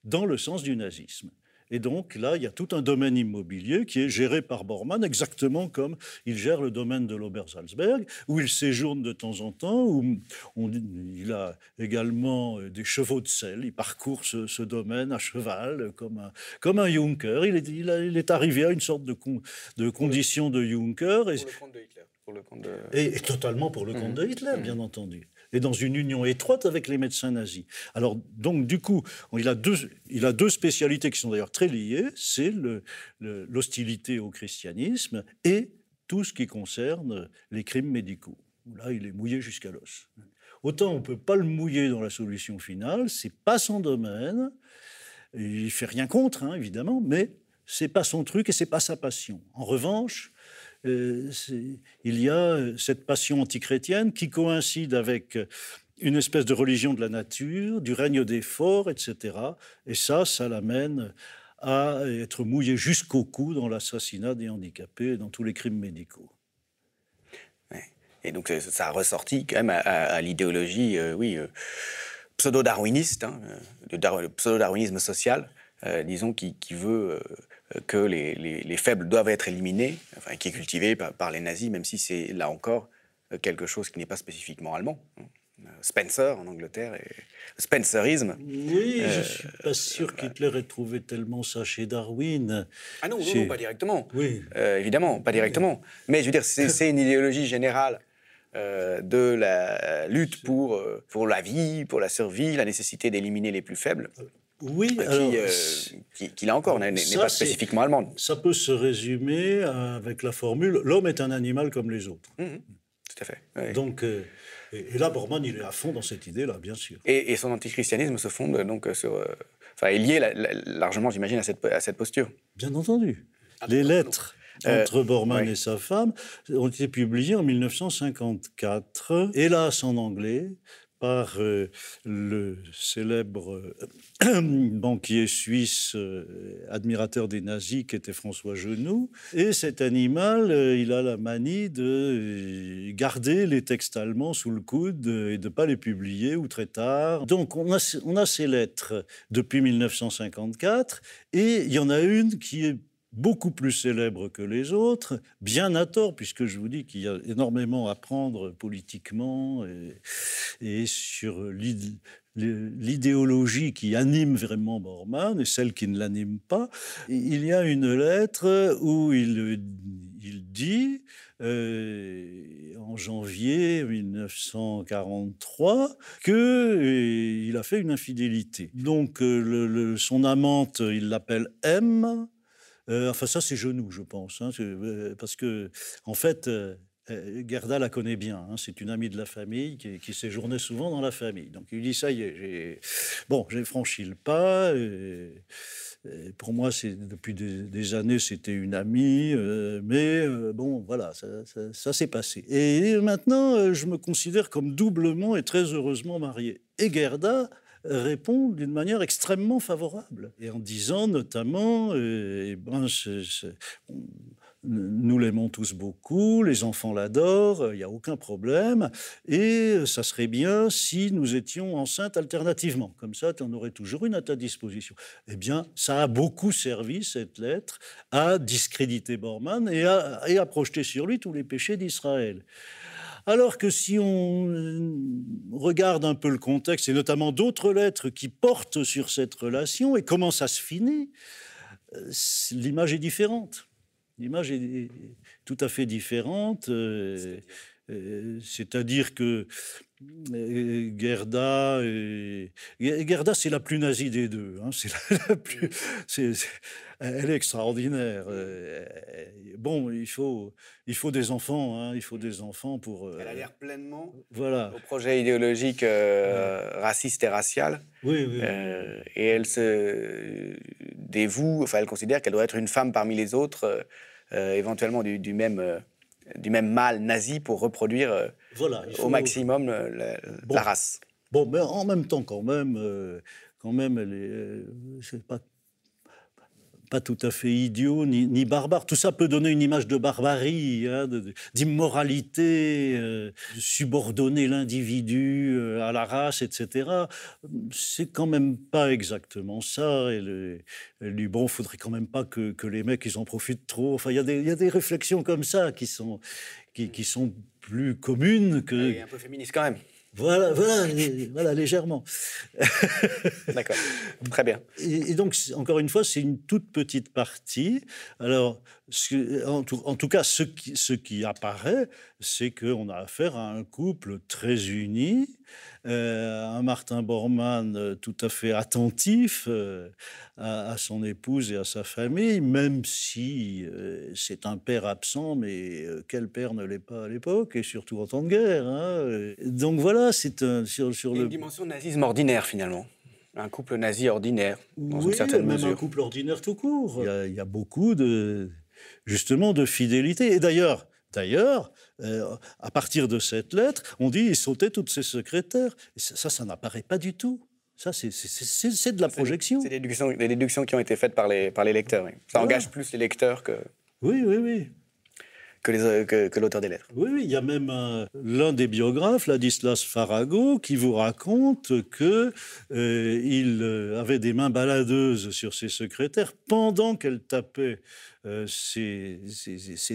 dans le sens du nazisme. Et donc là, il y a tout un domaine immobilier qui est géré par Bormann, exactement comme il gère le domaine de l'Obersalzberg, où il séjourne de temps en temps, où il a également euh, des chevaux de sel. Il parcourt ce, domaine à cheval, comme un, comme un Juncker. Il est, arrivé à une sorte de, de condition de Juncker. Et, le compte et, totalement pour le compte de mmh. Hitler, bien mmh. entendu. Et dans une union étroite avec les médecins nazis. Alors, donc, du coup, il a deux, il a deux spécialités qui sont d'ailleurs très liées. C'est l'hostilité au christianisme et tout ce qui concerne les crimes médicaux. Là, il est mouillé jusqu'à l'os. Autant on ne peut pas le mouiller dans la solution finale, c'est pas son domaine. Il fait rien contre, hein, évidemment, mais c'est pas son truc et c'est pas sa passion. En revanche, euh, il y a euh, cette passion antichrétienne qui coïncide avec euh, une espèce de religion de la nature, du règne des forts, etc. Et ça, ça l'amène à être mouillé jusqu'au cou dans l'assassinat des handicapés dans tous les crimes médicaux. Et donc ça a quand même à, l'idéologie, oui, pseudo-darwiniste, hein, le pseudo-darwinisme social, disons, qui veut que les, faibles doivent être éliminés, enfin, qui est cultivé par, les nazis, même si c'est là encore quelque chose qui n'est pas spécifiquement allemand. Spencer en Angleterre et Spencerisme. Oui, je ne euh, suis pas sûr qu'Hitler ait trouvé tellement ça chez Darwin. Ah non, non, pas directement. Oui. Euh, évidemment, pas directement. Mais je veux dire, c'est une idéologie générale euh, de la lutte pour, pour la vie, pour la survie, la nécessité d'éliminer les plus faibles. Oui, euh, qui, là encore n'est pas spécifiquement allemande. Ça peut se résumer avec la formule l'homme est un animal comme les autres. Mmh, mmh. tout à fait. Donc, euh, et, là, Bormann, il est à fond dans cette idée-là, bien sûr. Et, son antichristianisme se fonde donc sur. Euh, enfin, est lié largement, j'imagine, à cette, à cette posture. Bien entendu. Ah, les lettres entre Bormann et sa femme ont été publiées en 1954, hélas en anglais, par euh, le célèbre euh, banquier suisse, euh, admirateur des nazis, qui était François Genoux. Et cet animal, il a la manie de garder les textes allemands sous le coude et de ne pas les publier ou très tard. Donc on a, on a ces lettres depuis 1954, et il y en a une qui est beaucoup plus célèbre que les autres, bien à tort, puisque je vous dis qu'il y a énormément à prendre politiquement et, sur l'idéologie qui anime vraiment Bormann et celle qui ne l'anime pas. Il y a une lettre où il, dit, euh, en janvier 1943, qu'il euh, a fait une infidélité. Donc euh, son amante, il l'appelle M, euh, enfin, ça, c'est Genoux, je pense. Hein, euh, parce que, en fait, euh, Gerda la connaît bien. Hein, c'est une amie de la famille qui, séjournait souvent dans la famille. Donc, il dit Ça y est, j'ai, bon, franchi le pas. pour moi, depuis des, années, c'était une amie. mais bon, voilà, ça, ça s'est passé. Et maintenant, je me considère comme doublement et très heureusement marié. Et Gerda répond d'une manière extrêmement favorable. Et en disant notamment, euh, eh ben, nous l'aimons tous beaucoup, les enfants l'adorent, il n'y a aucun problème, et ça serait bien si nous étions enceintes alternativement. Comme ça, tu en aurais toujours une à ta disposition. Eh bien, ça a beaucoup servi, cette lettre, à discréditer Bormann et à, et à projeter sur lui tous les péchés d'Israël. Alors que si on euh, regarde un peu le contexte, et notamment d'autres lettres qui portent sur cette relation et comment ça se finit, euh, l'image est différente. L'image est tout à fait différente. Euh, c'est-à-dire que Gerda, et... Gerda, c'est la plus nazie des deux. Hein, c'est la, plus, elle est extraordinaire. Euh, bon, il faut, il faut des enfants. Hein, il faut des enfants pour. Elle a l'air pleinement voilà. au projet idéologique raciste et racial. Oui, oui. et elle se dévoue. Enfin, elle considère qu'elle doit être une femme parmi les autres, éventuellement du, du même du même mal nazi pour reproduire euh, au maximum la, race. Bon, mais en même temps, quand même, euh, quand même, elle est, euh, pas pas tout à fait idiot ni, barbare. Tout ça peut donner une image de barbarie, hein, d'immoralité, euh, subordonner l'individu euh, à la race, etc. C'est quand même pas exactement ça. Et le, bon, faudrait quand même pas que, les mecs ils en profitent trop. Enfin, il y, a des réflexions comme ça qui sont, qui, sont plus communes que. Un peu féministe quand même. Voilà, voilà, voilà, légèrement. D'accord, très bien. Et, donc, encore une fois, c'est une toute petite partie. Alors, en, tout, cas, ce qui, ce qui apparaît, c'est qu'on a affaire à un couple très uni, un Martin Bormann euh, tout à fait attentif euh, à, son épouse et à sa famille, même si c'est un père absent, mais quel père ne l'est pas à l'époque, et surtout en temps de guerre. Hein, donc voilà, c'est sur, sur le... une dimension de nazisme ordinaire finalement un couple nazi ordinaire, dans une certaine même mesure. un couple ordinaire tout court. il y a beaucoup de, justement de fidélité. Et d'ailleurs, d'ailleurs, euh, à partir de cette lettre, on dit il sautait toutes ses secrétaires. ça, ça, n'apparaît pas du tout. Ça, c'est de la projection. C'est des déductions, qui ont été faites par les, par les lecteurs. Ça engage plus les lecteurs que. Oui, oui, oui que, que, l'auteur des lettres. Oui, il y a même l'un des biographes, Ladislas Farago, qui vous raconte que euh, il euh, avait des mains baladeuses sur ses secrétaires pendant qu'elle tapait euh, ses,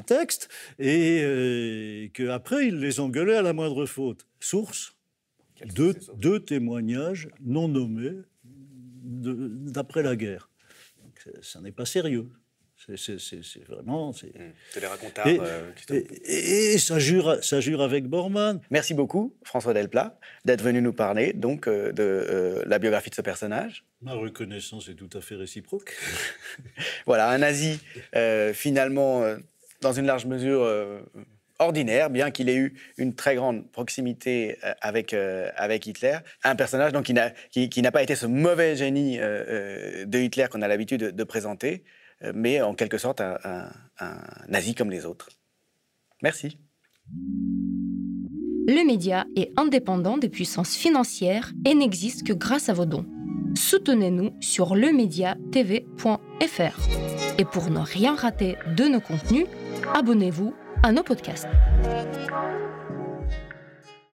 textes et qu'après il les engueulait à la moindre faute. Source deux, deux, témoignages non nommés d'après la guerre. ça n'est pas sérieux. C'est vraiment. C'est mmh. des racontables. Et, euh, et, ça, jure, ça jure avec Bormann. Merci beaucoup, François Delplat, d'être venu nous parler donc euh, de euh, la biographie de ce personnage. Ma reconnaissance est tout à fait réciproque. voilà, un nazi, finalement, dans une large mesure ordinaire, bien qu'il ait eu une très grande proximité avec, avec Hitler. Un personnage donc, qui n'a qui, qui pas été ce mauvais génie de Hitler qu'on a l'habitude de, de, présenter, euh, mais en quelque sorte un, nazi comme les autres. Merci. Le média est indépendant des puissances financières et n'existe que grâce à vos dons. Soutenez-nous sur lemediatv.fr. Et pour ne rien rater de nos contenus, abonnez-vous à nos podcasts.